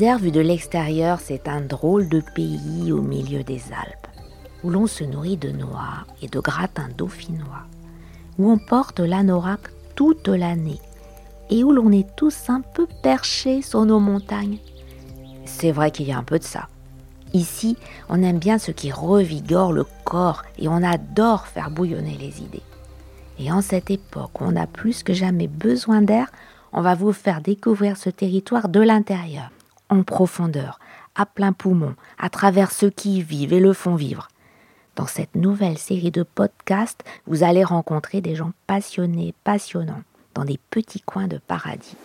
L'Isère vu de l'extérieur, c'est un drôle de pays au milieu des Alpes, où l'on se nourrit de noix et de gratins dauphinois, où on porte l'anorak toute l'année et où l'on est tous un peu perchés sur nos montagnes. C'est vrai qu'il y a un peu de ça. Ici, on aime bien ce qui revigore le corps et on adore faire bouillonner les idées. Et en cette époque où on a plus que jamais besoin d'air, on va vous faire découvrir ce territoire de l'intérieur en profondeur, à plein poumon, à travers ceux qui vivent et le font vivre. Dans cette nouvelle série de podcasts, vous allez rencontrer des gens passionnés, passionnants, dans des petits coins de paradis.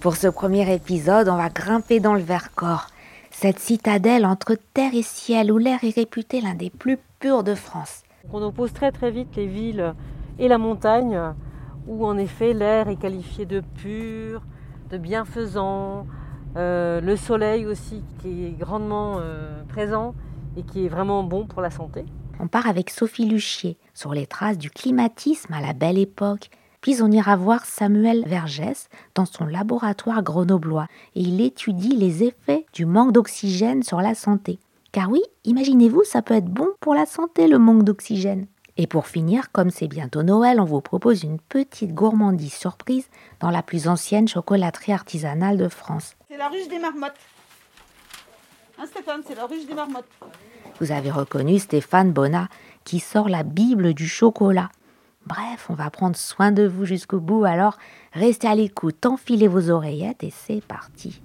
Pour ce premier épisode, on va grimper dans le Vercors, cette citadelle entre terre et ciel où l'air est réputé l'un des plus purs de France. On oppose très très vite les villes et la montagne, où en effet l'air est qualifié de pur, de bienfaisant, euh, le soleil aussi qui est grandement euh, présent et qui est vraiment bon pour la santé. On part avec Sophie Luchier sur les traces du climatisme à la belle époque puis on ira voir Samuel Vergès dans son laboratoire grenoblois et il étudie les effets du manque d'oxygène sur la santé. Car oui, imaginez-vous, ça peut être bon pour la santé le manque d'oxygène. Et pour finir, comme c'est bientôt Noël, on vous propose une petite gourmandise surprise dans la plus ancienne chocolaterie artisanale de France. C'est la ruche des marmottes. Hein Stéphane, c'est la ruche des marmottes. Vous avez reconnu Stéphane Bonnat qui sort la Bible du chocolat. Bref, on va prendre soin de vous jusqu'au bout, alors restez à l'écoute, enfilez vos oreillettes et c'est parti.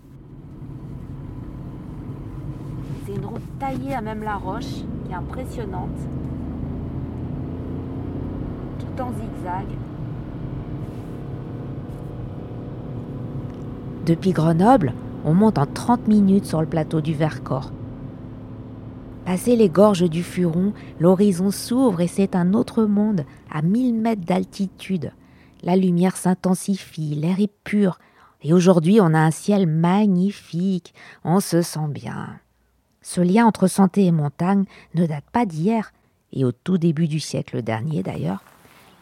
C'est une route taillée à même la roche, qui est impressionnante. Tout en zigzag. Depuis Grenoble, on monte en 30 minutes sur le plateau du Vercors. Passé les gorges du Furon, l'horizon s'ouvre et c'est un autre monde, à 1000 mètres d'altitude. La lumière s'intensifie, l'air est pur, et aujourd'hui on a un ciel magnifique, on se sent bien. Ce lien entre santé et montagne ne date pas d'hier, et au tout début du siècle dernier d'ailleurs.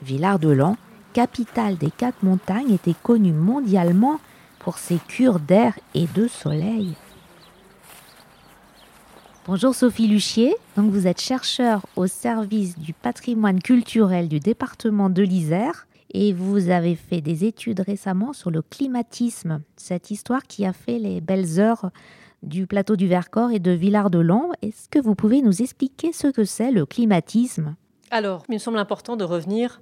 Villard-de-Lans, capitale des quatre montagnes, était connue mondialement pour ses cures d'air et de soleil. Bonjour Sophie Luchier, donc vous êtes chercheur au service du patrimoine culturel du département de l'Isère et vous avez fait des études récemment sur le climatisme, cette histoire qui a fait les belles heures du plateau du Vercors et de Villard-de-Lans. Est-ce que vous pouvez nous expliquer ce que c'est le climatisme? Alors, il me semble important de revenir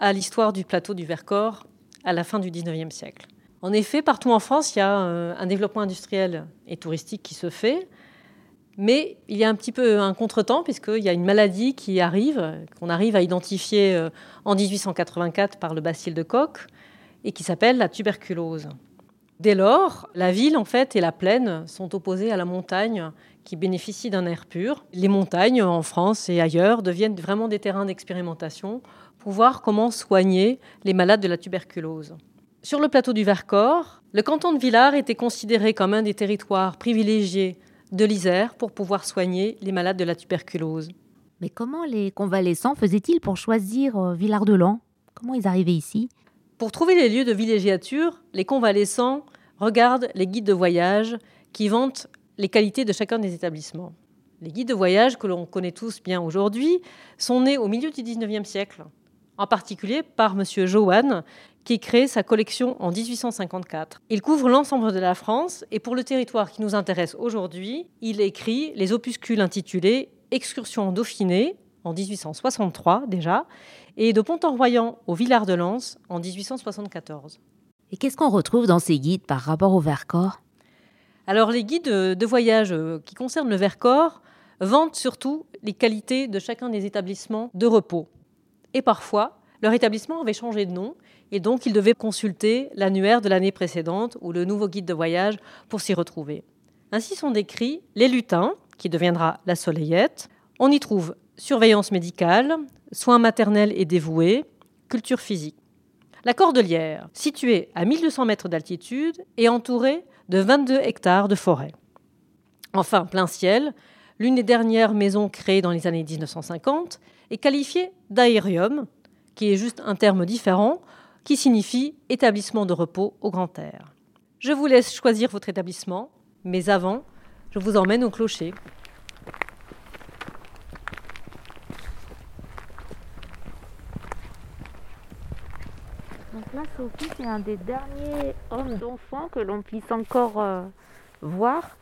à l'histoire du plateau du Vercors à la fin du 19e siècle. En effet, partout en France, il y a euh, un développement industriel et touristique qui se fait. Mais il y a un petit peu un contretemps, puisqu'il y a une maladie qui arrive, qu'on arrive à identifier euh, en 1884 par le bacille de Koch, et qui s'appelle la tuberculose. Dès lors, la ville en fait et la plaine sont opposées à la montagne qui bénéficie d'un air pur. Les montagnes en France et ailleurs deviennent vraiment des terrains d'expérimentation pour voir comment soigner les malades de la tuberculose. Sur le plateau du Vercors, le canton de Villars était considéré comme un des territoires privilégiés de l'Isère pour pouvoir soigner les malades de la tuberculose. Mais comment les convalescents faisaient-ils pour choisir euh, Villard-de-Lans? Comment ils arrivaient ici? Pour trouver les lieux de villégiature, les convalescents regardent les guides de voyage qui vantent les qualités de chacun des établissements. Les guides de voyage que l'on connaît tous bien aujourd'hui sont nés au milieu du 19e siècle, en particulier par M. Johan, qui crée sa collection en 1854. Il couvre l'ensemble de la France et pour le territoire qui nous intéresse aujourd'hui, il écrit les opuscules intitulés Excursion en Dauphiné en 1863 déjà et de Pont-en-Royan au Villard de Lans en 1874. Et qu'est-ce qu'on retrouve dans ces guides par rapport au Vercors? Alors les guides de voyage euh, qui concernent le Vercors vantent surtout les qualités de chacun des établissements de repos. Et parfois, leur établissement avait changé de nom et donc ils devaient consulter l'annuaire de l'année précédente ou le nouveau guide de voyage pour s'y retrouver. Ainsi sont décrits les lutins, qui deviendra la soleillette. On y trouve surveillance médicale, soins maternels et dévoués, culture physique. La Cordelière, située à 1200 mètres d'altitude, est entourée de 22 hectares de forêt. Enfin, plein ciel, l'une des dernières maisons créées dans les années 1950, est qualifiée d'aérium, qui est juste un terme différent, qui signifie établissement de repos au grand air. Je vous laisse choisir votre établissement, mais avant, je vous emmène au clocher. Donc là, Sophie, c'est un des derniers hommes d'enfants que l'on puisse encore euh, voir.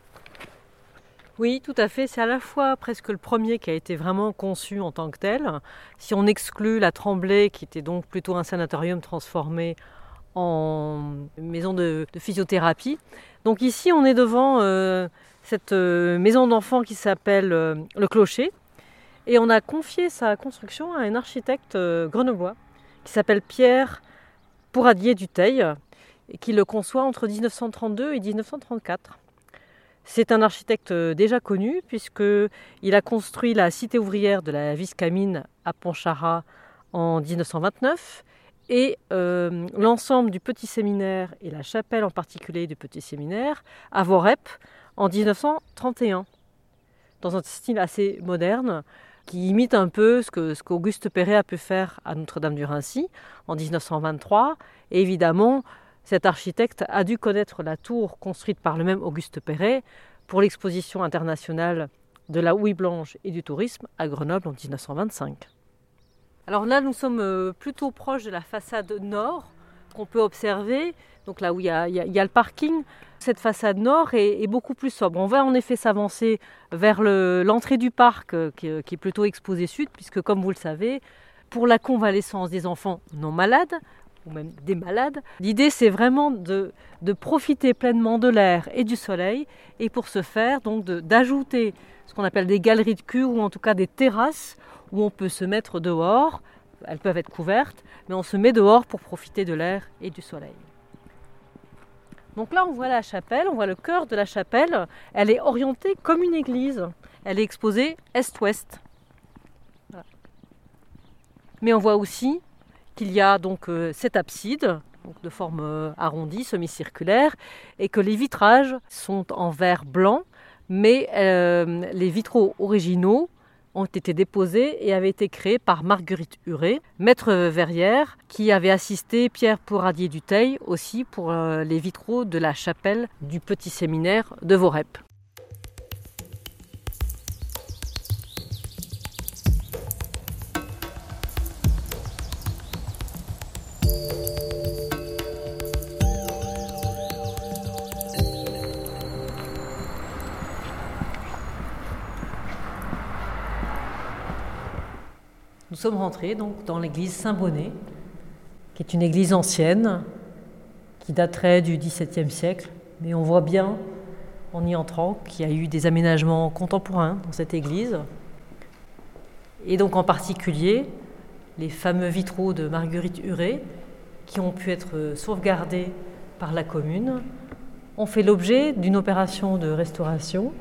Oui, tout à fait. C'est à la fois presque le premier qui a été vraiment conçu en tant que tel. Si on exclut la Tremblay, qui était donc plutôt un sanatorium transformé en maison de, physiothérapie. Donc ici, on est devant euh, cette euh, maison d'enfants qui s'appelle euh, Le Clocher. Et on a confié sa construction à un architecte grenoblois qui s'appelle Pierre Pouradier Duteil et qui le conçoit entre 1932 et 1934. C'est un architecte euh, déjà connu puisqu'il a construit la cité ouvrière de la Viscamine à Pontcharrat en 1929 et euh, l'ensemble du petit séminaire et la chapelle en particulier du petit séminaire à Vorep en 1931 dans un style assez moderne qui imite un peu ce que qu'Auguste Perret a pu faire à Notre-Dame-du-Rincy en 1923 et évidemment cet architecte a dû connaître la tour construite par le même Auguste Perret pour l'exposition internationale de la houille blanche et du tourisme à Grenoble en 1925. Alors là, nous sommes euh, plutôt proches de la façade nord qu'on peut observer, donc là où il y a, le parking. Cette façade nord est, beaucoup plus sobre. On va en effet s'avancer vers l'entrée du parc euh, qui, qui est plutôt exposé sud, puisque comme vous le savez, pour la convalescence des enfants non malades, ou même des malades. L'idée, c'est vraiment de, profiter pleinement de l'air et du soleil, et pour ce faire, donc d'ajouter ce qu'on appelle des galeries de cure, ou en tout cas des terrasses, où on peut se mettre dehors. Elles peuvent être couvertes, mais on se met dehors pour profiter de l'air et du soleil. Donc là, on voit la chapelle, on voit le cœur de la chapelle. Elle est orientée comme une église. Elle est exposée est-ouest. Mais on voit aussi qu'il y a donc euh, cette abside de forme euh, arrondie, semi-circulaire, et que les vitrages sont en verre blanc, mais euh, les vitraux originaux ont été déposés et avaient été créés par Marguerite Huré, maître verrière, qui avait assisté Pierre Pouradier Duteil aussi pour les vitraux de la chapelle du petit séminaire de Vorep. Sommes rentrés donc dans l'église Saint-Bonnet, qui est une église ancienne, qui daterait du XVIIe siècle, mais on voit bien en y entrant qu'il y a eu des aménagements contemporains dans cette église. Et donc en particulier les fameux vitraux de Marguerite Huré, qui ont pu être sauvegardés par la commune, ont fait l'objet d'une opération de restauration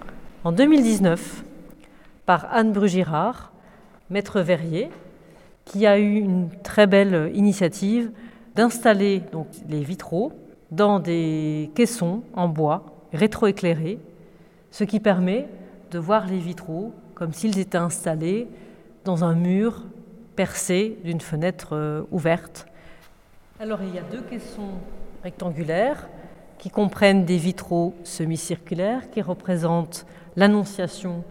en 2019 par Anne Brugirard, maître verrier, qui a eu une très belle initiative d'installer les vitraux dans des caissons en bois rétroéclairés, ce qui permet de voir les vitraux comme s'ils étaient installés dans un mur percé d'une fenêtre euh, ouverte. Alors il y a deux caissons rectangulaires qui comprennent des vitraux semi-circulaires qui représentent l'Annonciation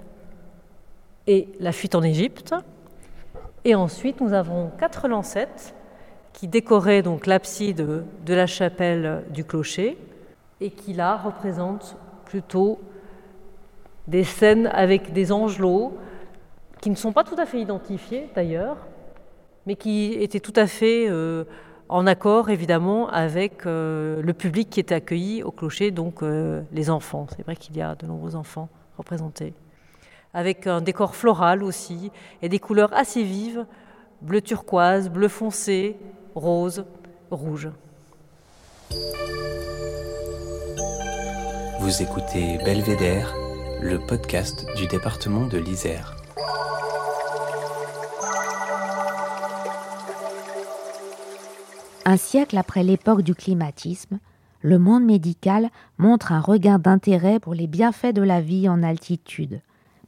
et la fuite en Égypte. Et ensuite, nous avons quatre lancettes qui décoraient donc l'abside de la chapelle du clocher et qui là représentent plutôt des scènes avec des angelots qui ne sont pas tout à fait identifiés d'ailleurs, mais qui étaient tout à fait euh, en accord évidemment avec le public qui est accueilli au clocher, donc les enfants. C'est vrai qu'il y a de nombreux enfants représentés. Avec un décor floral aussi et des couleurs assez vives, bleu turquoise, bleu foncé, rose, rouge. Vous écoutez Belvédère, le podcast du département de l'Isère. Un siècle après l'époque du climatisme, le monde médical montre un regain d'intérêt pour les bienfaits de la vie en altitude,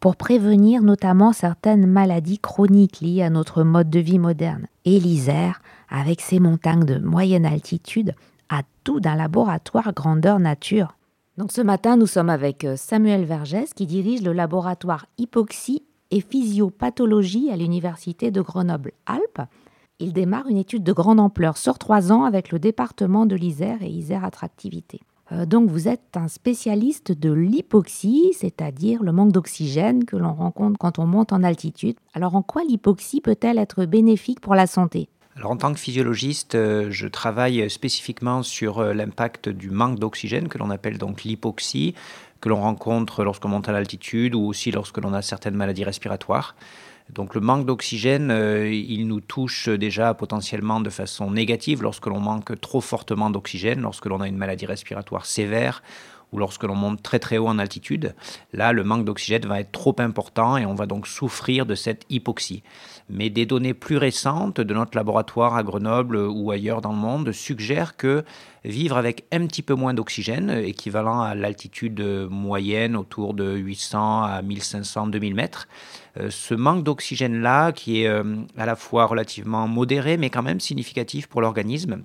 pour prévenir notamment certaines maladies chroniques liées à notre mode de vie moderne. Et l'Isère, avec ses montagnes de moyenne altitude, a tout d'un laboratoire grandeur nature. Donc ce matin, nous sommes avec euh, Samuel Vergès qui dirige le laboratoire hypoxie et physiopathologie à l'université de Grenoble-Alpes. Il démarre une étude de grande ampleur sur trois ans avec le département de l'Isère et Isère Attractivité. Euh, donc vous êtes un spécialiste de l'hypoxie, c'est-à-dire le manque d'oxygène que l'on rencontre quand on monte en altitude. Alors en quoi l'hypoxie peut-elle être bénéfique pour la santé? Alors, en tant que physiologiste, euh, je travaille spécifiquement sur euh, l'impact du manque d'oxygène, que l'on appelle donc l'hypoxie, que l'on rencontre lorsqu'on monte à l'altitude ou aussi lorsque l'on a certaines maladies respiratoires. Donc le manque d'oxygène, euh, il nous touche déjà potentiellement de façon négative lorsque l'on manque trop fortement d'oxygène, lorsque l'on a une maladie respiratoire sévère ou lorsque l'on monte très très haut en altitude. Là, le manque d'oxygène va être trop important et on va donc souffrir de cette hypoxie. Mais des données plus récentes de notre laboratoire à Grenoble ou ailleurs dans le monde suggèrent que vivre avec un petit peu moins d'oxygène, équivalent à l'altitude moyenne autour de 800 à 1500, 2000 mètres, euh, ce manque d'oxygène-là, qui est euh, à la fois relativement modéré, mais quand même significatif pour l'organisme,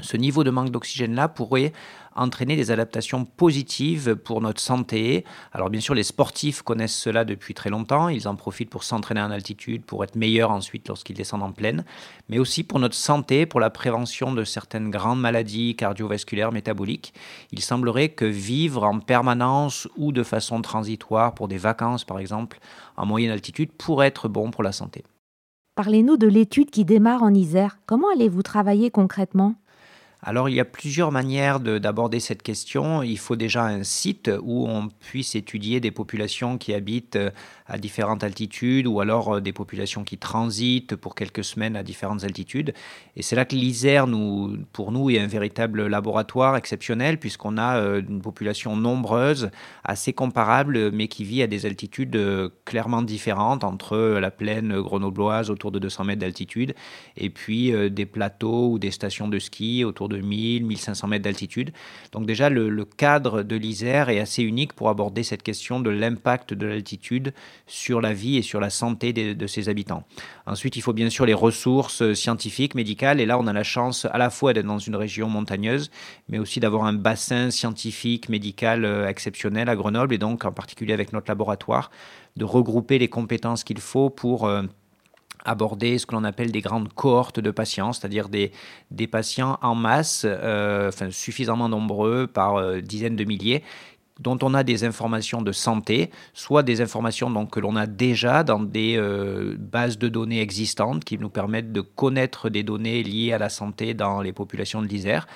ce niveau de manque d'oxygène-là pourrait entraîner des adaptations positives pour notre santé. Alors bien sûr, les sportifs connaissent cela depuis très longtemps. Ils en profitent pour s'entraîner en altitude, pour être meilleurs ensuite lorsqu'ils descendent en plaine, mais aussi pour notre santé, pour la prévention de certaines grandes maladies cardiovasculaires, métaboliques. Il semblerait que vivre en permanence ou de façon transitoire pour des vacances, par exemple, en moyenne altitude, pourrait être bon pour la santé. Parlez-nous de l'étude qui démarre en Isère. Comment allez-vous travailler concrètement? Alors il y a plusieurs manières d'aborder cette question. Il faut déjà un site où on puisse étudier des populations qui habitent euh, à différentes altitudes ou alors euh, des populations qui transitent pour quelques semaines à différentes altitudes. Et c'est là que l'Isère, pour nous, est un véritable laboratoire exceptionnel puisqu'on a euh, une population nombreuse, assez comparable, mais qui vit à des altitudes clairement différentes entre la plaine grenobloise autour de 200 mètres d'altitude et puis des plateaux ou des stations de ski autour de 1000, 1500 mètres d'altitude. Donc déjà, le, cadre de l'Isère est assez unique pour aborder cette question de l'impact de l'altitude sur la vie et sur la santé de ses habitants. Ensuite, il faut bien sûr les ressources scientifiques, médicales, et là, on a la chance à la fois d'être dans une région montagneuse, mais aussi d'avoir un bassin scientifique, médical euh, exceptionnel à Grenoble, et donc en particulier avec notre laboratoire, de regrouper les compétences qu'il faut pour... Euh, aborder ce que l'on appelle des grandes cohortes de patients, c'est-à-dire des, des patients en masse, euh, enfin, suffisamment nombreux par euh, dizaines de milliers, dont on a des informations de santé, soit des informations que l'on a déjà dans des euh, bases de données existantes qui nous permettent de connaître des données liées à la santé dans les populations de l'Isère,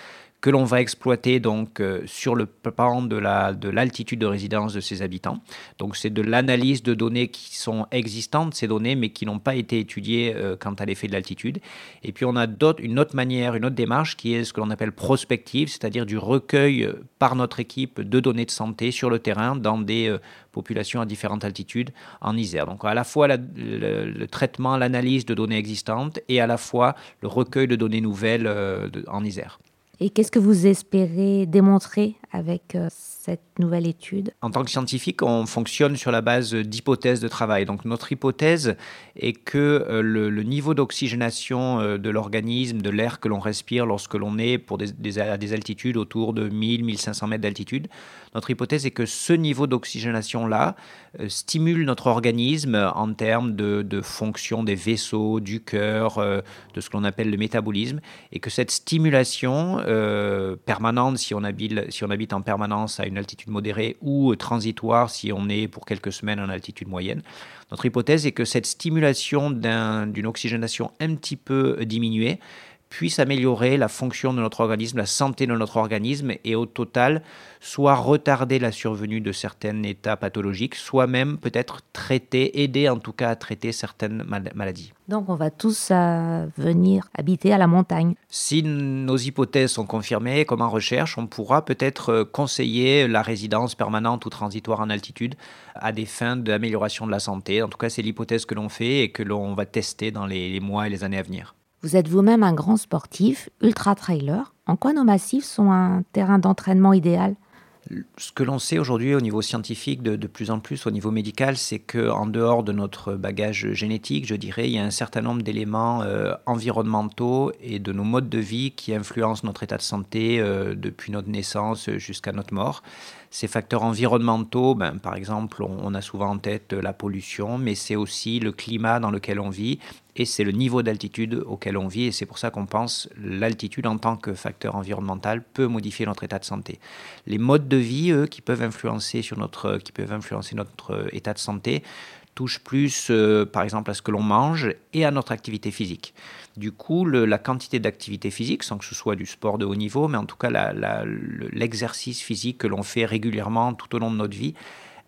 que l'on va exploiter donc euh, sur le plan de la de l'altitude de résidence de ses habitants. Donc c'est de l'analyse de données qui sont existantes ces données mais qui n'ont pas été étudiées euh, quant à l'effet de l'altitude. Et puis on a une autre manière, une autre démarche qui est ce que l'on appelle prospective, c'est-à-dire du recueil euh, par notre équipe de données de santé sur le terrain dans des populations à différentes altitudes en Isère. Donc à la fois le, traitement, l'analyse de données existantes et à la fois le recueil de données nouvelles en Isère. Et qu'est-ce que vous espérez démontrer avec euh, cette nouvelle étude En tant que scientifique, on fonctionne sur la base d'hypothèses de travail. Donc notre hypothèse est que euh, le, niveau d'oxygénation euh, de l'organisme, de l'air que l'on respire lorsque l'on est pour des, à des altitudes autour de 1000-1500 mètres d'altitude, notre hypothèse est que ce niveau d'oxygénation-là stimule notre organisme en termes de, fonction des vaisseaux, du cœur, de ce que l'on appelle le métabolisme, et que cette stimulation permanente, si on habite, si on habite en permanence à une altitude modérée ou transitoire si on est pour quelques semaines en altitude moyenne. Notre hypothèse est que cette stimulation d'une oxygénation un petit peu diminuée puisse améliorer la fonction de notre organisme, la santé de notre organisme et au total, soit retarder la survenue de certains états pathologiques, soit même peut-être traiter, aider en tout cas à traiter certaines maladies. Donc on va tous euh, venir habiter à la montagne. Si nos hypothèses sont confirmées, comme en recherche, on pourra peut-être euh, conseiller la résidence permanente ou transitoire en altitude à des fins d'amélioration de la santé. En tout cas, c'est l'hypothèse que l'on fait et que l'on va tester dans les mois et les années à venir. Vous êtes vous-même un grand sportif, ultra-trailer. En quoi nos massifs sont un terrain d'entraînement idéal? Ce que l'on sait aujourd'hui au niveau scientifique, de, plus en plus au niveau médical, c'est qu'en dehors de notre bagage génétique, je dirais, il y a un certain nombre d'éléments euh, environnementaux et de nos modes de vie qui influencent notre état de santé euh, depuis notre naissance jusqu'à notre mort. Ces facteurs environnementaux, ben, par exemple, on, a souvent en tête la pollution, mais c'est aussi le climat dans lequel on vit et c'est le niveau d'altitude auquel on vit. Et c'est pour ça qu'on pense l'altitude en tant que facteur environnemental peut modifier notre état de santé. Les modes de vie, eux, qui peuvent influencer, sur notre, qui peuvent influencer notre état de santé, touchent plus, euh, par exemple, à ce que l'on mange et à notre activité physique. Du coup, la quantité d'activité physique, sans que ce soit du sport de haut niveau, mais en tout cas l'exercice physique que l'on fait régulièrement tout au long de notre vie,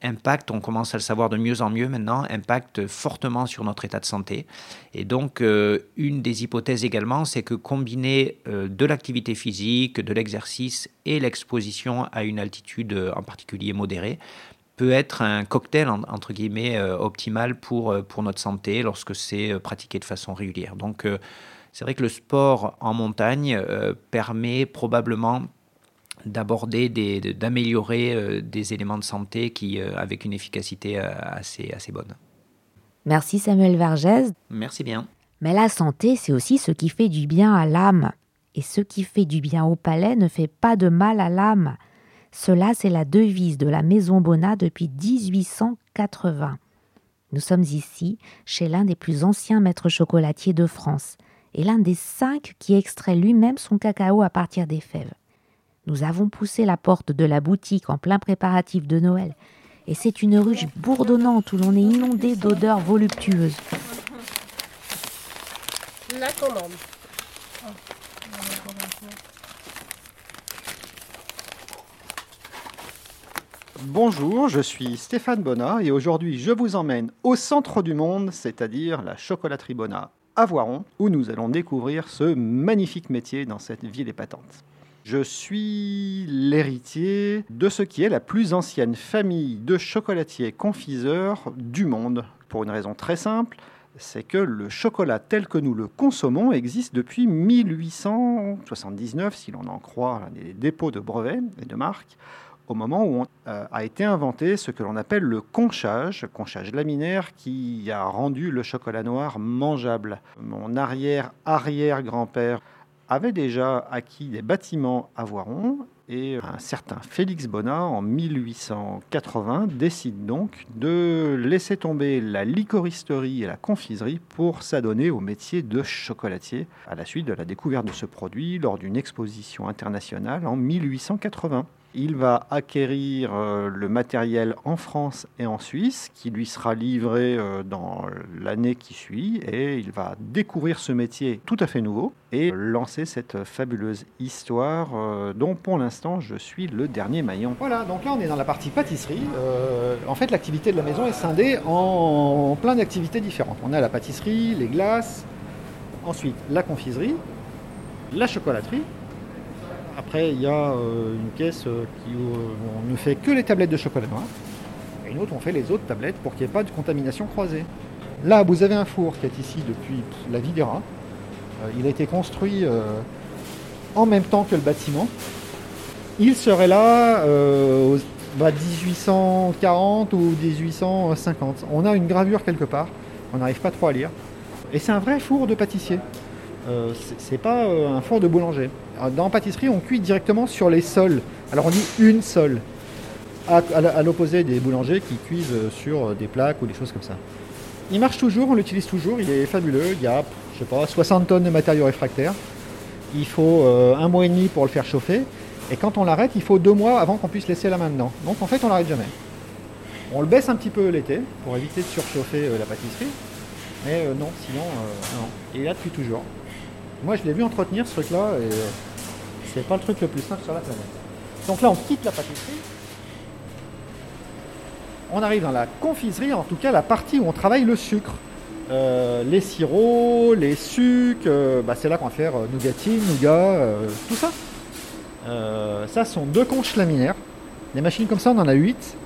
impacte, on commence à le savoir de mieux en mieux maintenant, impacte fortement sur notre état de santé. Et donc, euh, une des hypothèses également, c'est que combiner euh, de l'activité physique, de l'exercice et l'exposition à une altitude en particulier modérée peut être un cocktail entre guillemets optimal pour, pour notre santé lorsque c'est pratiqué de façon régulière. Donc, c'est vrai que le sport en montagne permet probablement d'aborder, d'améliorer euh, des éléments de santé qui, euh, avec une efficacité euh, assez, assez bonne. Merci Samuel Vergès. Merci bien. Mais la santé, c'est aussi ce qui fait du bien à l'âme. Et ce qui fait du bien au palais ne fait pas de mal à l'âme. Cela, c'est la devise de la Maison Bonnat depuis 1880. Nous sommes ici chez l'un des plus anciens maîtres chocolatiers de France et l'un des cinq qui extrait lui-même son cacao à partir des fèves. Nous avons poussé la porte de la boutique en plein préparatif de Noël, et c'est une ruche bourdonnante où l'on est inondé d'odeurs voluptueuses. Bonjour, je suis Stéphane Bonnat et aujourd'hui je vous emmène au centre du monde, c'est-à-dire la chocolaterie Bonnat à Voiron, où nous allons découvrir ce magnifique métier dans cette ville épatante. Je suis l'héritier de ce qui est la plus ancienne famille de chocolatiers confiseurs du monde, pour une raison très simple, c'est que le chocolat tel que nous le consommons existe depuis 1879, si l'on en croit les dépôts de brevets et de marques, au moment où euh, a été inventé ce que l'on appelle le conchage, conchage laminaire qui a rendu le chocolat noir mangeable. Mon arrière-arrière-grand-père avait déjà acquis des bâtiments à Voiron et un certain Félix Bonnat, en 1880, décide donc de laisser tomber la licoristerie et la confiserie pour s'adonner au métier de chocolatier à la suite de la découverte de ce produit lors d'une exposition internationale en 1880. Il va acquérir euh, le matériel en France et en Suisse, qui lui sera livré euh, dans l'année qui suit, et il va découvrir ce métier tout à fait nouveau et lancer cette fabuleuse histoire euh, dont pour l'instant je suis le dernier maillon. Voilà, donc là on est dans la partie pâtisserie. en fait l'activité de la maison est scindée en plein d'activités différentes. On a la pâtisserie, les glaces, ensuite la confiserie, la chocolaterie, après, il y a euh, une caisse euh, qui euh, on ne fait que les tablettes de chocolat noir. Et une autre, on fait les autres tablettes pour qu'il n'y ait pas de contamination croisée. Là, vous avez un four qui est ici depuis la vie il a été construit en même temps que le bâtiment. Il serait là euh, 1840 ou 1850. On a une gravure quelque part. On n'arrive pas trop à lire. Et c'est un vrai four de pâtissier. Euh, c'est pas euh, un four de boulanger. Dans la pâtisserie, on cuit directement sur les sols. Alors on dit une sole, à, l'opposé des boulangers qui cuisent sur des plaques ou des choses comme ça. Il marche toujours, on l'utilise toujours, il est fabuleux. Il y a, je sais pas, 60 tonnes de matériaux réfractaires. Il faut euh, un mois et demi pour le faire chauffer. Et quand on l'arrête, il faut deux mois avant qu'on puisse laisser la main dedans. Donc en fait, on l'arrête jamais. On le baisse un petit peu l'été pour éviter de surchauffer la pâtisserie. Mais non, sinon, non. Il est là depuis toujours. Moi, je l'ai vu entretenir ce truc-là et euh, c'est pas le truc le plus simple sur la planète. Donc là, on quitte la pâtisserie. On arrive dans la confiserie, en tout cas la partie où on travaille le sucre. Euh, les sirops, les sucres, euh, bah, c'est là qu'on va faire nougatine, nougat, tout ça. Ça sont deux conches laminaires. Des machines comme ça, on en a 8.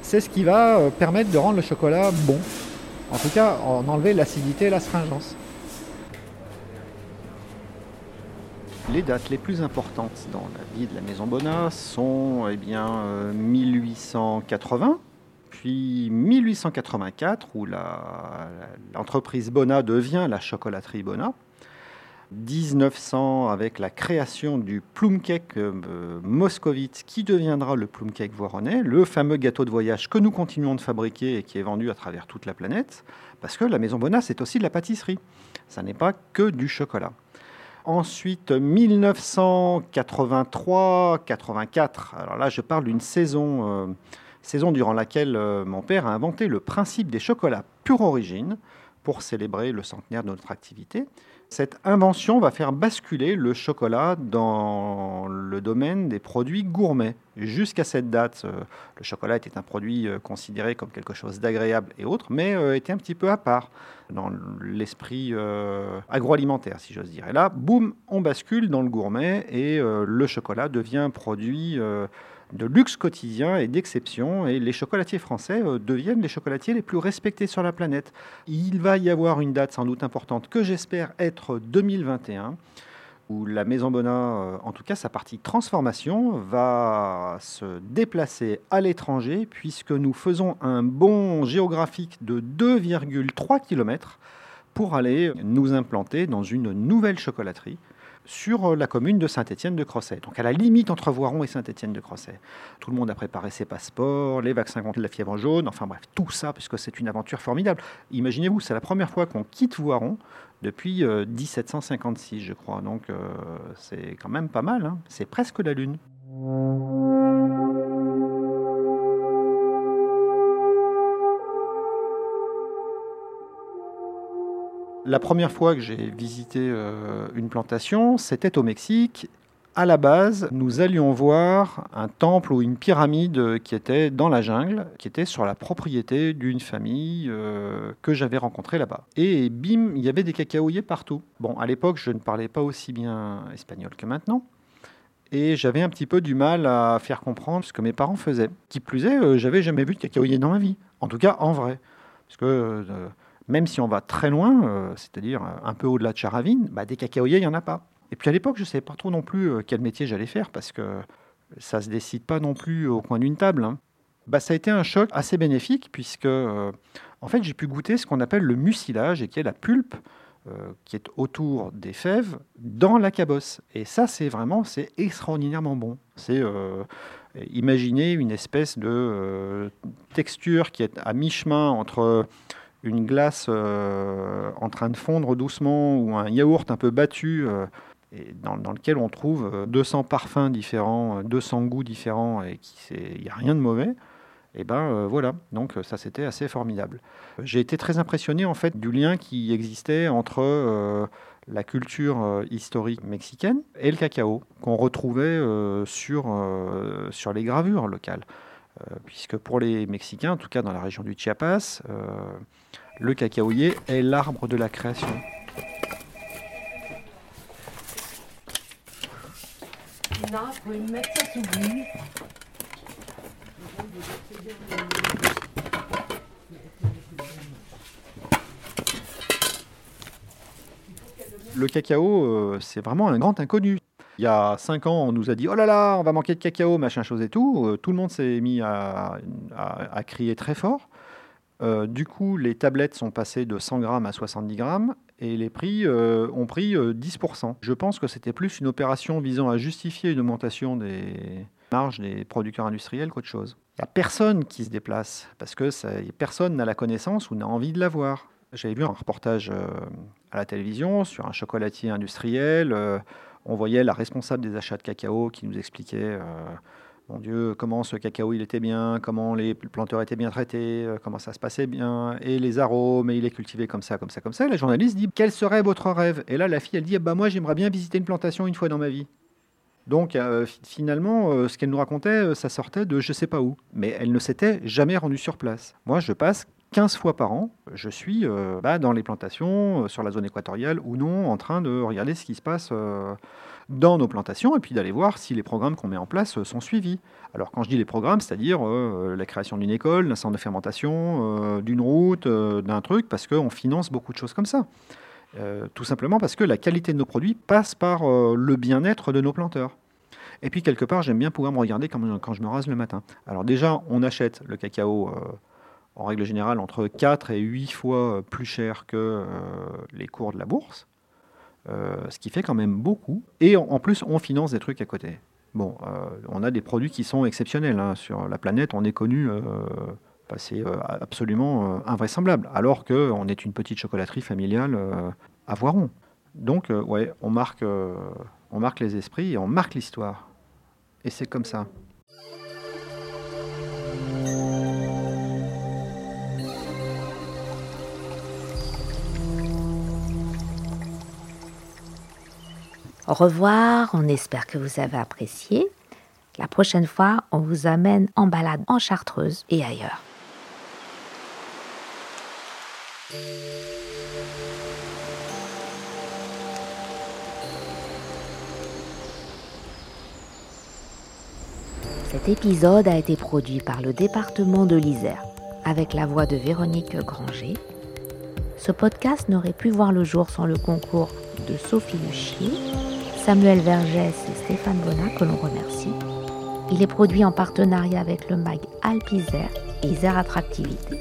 C'est ce qui va permettre de rendre le chocolat bon. En tout cas, en enlever l'acidité et l'astringence. Les dates les plus importantes dans la vie de la Maison Bonnat sont eh bien, euh, 1880, puis 1884, où l'entreprise Bonnat devient la chocolaterie Bonnat. 1900 avec la création du plum cake euh, moscovite qui deviendra le plum cake voironnais, le fameux gâteau de voyage que nous continuons de fabriquer et qui est vendu à travers toute la planète, parce que la Maison Bonnat c'est aussi de la pâtisserie, ça n'est pas que du chocolat. Ensuite, 1983-84. Alors là, je parle d'une saison, euh, saison durant laquelle euh, mon père a inventé le principe des chocolats pure origine pour célébrer le centenaire de notre activité. Cette invention va faire basculer le chocolat dans le domaine des produits gourmets. Jusqu'à cette date, euh, le chocolat était un produit euh, considéré comme quelque chose d'agréable et autre, mais euh, était un petit peu à part dans l'esprit agroalimentaire, si j'ose dire. Et là, boum, on bascule dans le gourmet et le chocolat devient un produit de luxe quotidien et d'exception. Et les chocolatiers français euh, deviennent les chocolatiers les plus respectés sur la planète. Il va y avoir une date sans doute importante que j'espère être 2021 où la Maison Bonnat, euh, en tout cas sa partie transformation, va se déplacer à l'étranger puisque nous faisons un bond géographique de 2,3 km pour aller nous implanter dans une nouvelle chocolaterie sur la commune de Saint-Étienne-de-Crossay, donc à la limite entre Voiron et Saint-Étienne-de-Crossay. Tout le monde a préparé ses passeports, les vaccins contre la fièvre jaune, enfin bref, tout ça, puisque c'est une aventure formidable. Imaginez-vous, c'est la première fois qu'on quitte Voiron depuis euh, 1756, je crois, donc euh, c'est quand même pas mal, hein. c'est presque la Lune. La première fois que j'ai visité euh, une plantation, c'était au Mexique. À la base, nous allions voir un temple ou une pyramide qui était dans la jungle, qui était sur la propriété d'une famille euh, que j'avais rencontrée là-bas. Et bim, il y avait des cacaoyers partout. Bon, à l'époque, je ne parlais pas aussi bien espagnol que maintenant. Et j'avais un petit peu du mal à faire comprendre ce que mes parents faisaient. Qui plus est, euh, j'avais jamais vu de cacaoyer dans ma vie. En tout cas, en vrai. Parce que même si on va très loin, euh, c'est-à-dire un peu au-delà de Charavine, bah, des cacaoyers, il n'y en a pas. Et puis à l'époque, je ne savais pas trop non plus euh, quel métier j'allais faire parce que ça ne se décide pas non plus au coin d'une table. hein. Bah, ça a été un choc assez bénéfique puisque euh, en fait, j'ai pu goûter ce qu'on appelle le mucilage et qui est la pulpe euh, qui est autour des fèves dans la cabosse. Et ça, c'est vraiment, c'est extraordinairement bon. C'est euh, imaginer une espèce de euh, texture qui est à mi-chemin entre une glace euh, en train de fondre doucement ou un yaourt un peu battu. euh, et dans, lequel on trouve euh, 200 parfums différents, euh, 200 goûts différents, et il n'y a rien de mauvais, et ben euh, voilà, donc euh, ça c'était assez formidable. J'ai été très impressionné en fait du lien qui existait entre euh, la culture euh, historique mexicaine et le cacao, qu'on retrouvait euh, sur, euh, sur les gravures locales. Euh, puisque pour les Mexicains, en tout cas dans la région du Chiapas, euh, le cacaoyer est l'arbre de la création. Le cacao, euh, c'est vraiment un grand inconnu. Il y a cinq ans, on nous a dit oh là là, on va manquer de cacao, machin chose et tout. Euh, tout le monde s'est mis à, crier très fort. Euh, du coup, les tablettes sont passées de 100 grammes à 70 grammes et les prix euh, ont pris euh, 10%. Je pense que c'était plus une opération visant à justifier une augmentation des marges des producteurs industriels qu'autre chose. Il n'y a personne qui se déplace parce que personne n'a la connaissance ou n'a envie de l'avoir. J'avais vu un reportage à la télévision sur un chocolatier industriel. On voyait la responsable des achats de cacao qui nous expliquait euh, mon Dieu, comment ce cacao il était bien, comment les planteurs étaient bien traités, euh, comment ça se passait bien, et les arômes, et il est cultivé comme ça, comme ça, comme ça. Et la journaliste dit Quel serait votre rêve? Et là, la fille, elle dit Bah, moi, j'aimerais bien visiter une plantation une fois dans ma vie. Donc, euh, finalement, ce qu'elle nous racontait, ça sortait de je sais pas où. Mais elle ne s'était jamais rendue sur place. Moi, je passe 15 fois par an, je suis bah, dans les plantations, sur la zone équatoriale ou non, en train de regarder ce qui se passe dans nos plantations et puis d'aller voir si les programmes qu'on met en place euh, sont suivis. Alors quand je dis les programmes, c'est-à-dire euh, la création d'une école, d'un centre de fermentation, euh, d'une route, d'un truc, parce qu'on finance beaucoup de choses comme ça. tout simplement parce que la qualité de nos produits passe par le bien-être de nos planteurs. Et puis quelque part, j'aime bien pouvoir me regarder quand, je me rase le matin. Alors déjà, on achète le cacao en règle générale entre 4 et 8 fois plus cher que les cours de la bourse. Euh, ce qui fait quand même beaucoup. Et en, plus, on finance des trucs à côté. Bon, euh, on a des produits qui sont exceptionnels. Hein. Sur la planète, on est connu, euh, bah, c'est absolument invraisemblable, alors qu'on est une petite chocolaterie familiale à Voiron. Donc, ouais, on marque, on marque les esprits et on marque l'histoire. Et c'est comme ça. Au revoir, on espère que vous avez apprécié. La prochaine fois, on vous amène en balade en Chartreuse et ailleurs. Cet épisode a été produit par le département de l'Isère avec la voix de Véronique Granger. Ce podcast n'aurait pu voir le jour sans le concours de Sophie Luchier Samuel Vergès et Stéphane Bonnat que l'on remercie. Il est produit en partenariat avec le MAG Alpizer et Isère Attractivité.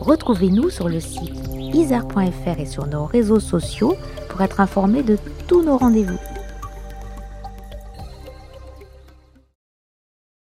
Retrouvez-nous sur le site isère.fr et sur nos réseaux sociaux pour être informé de tous nos rendez-vous.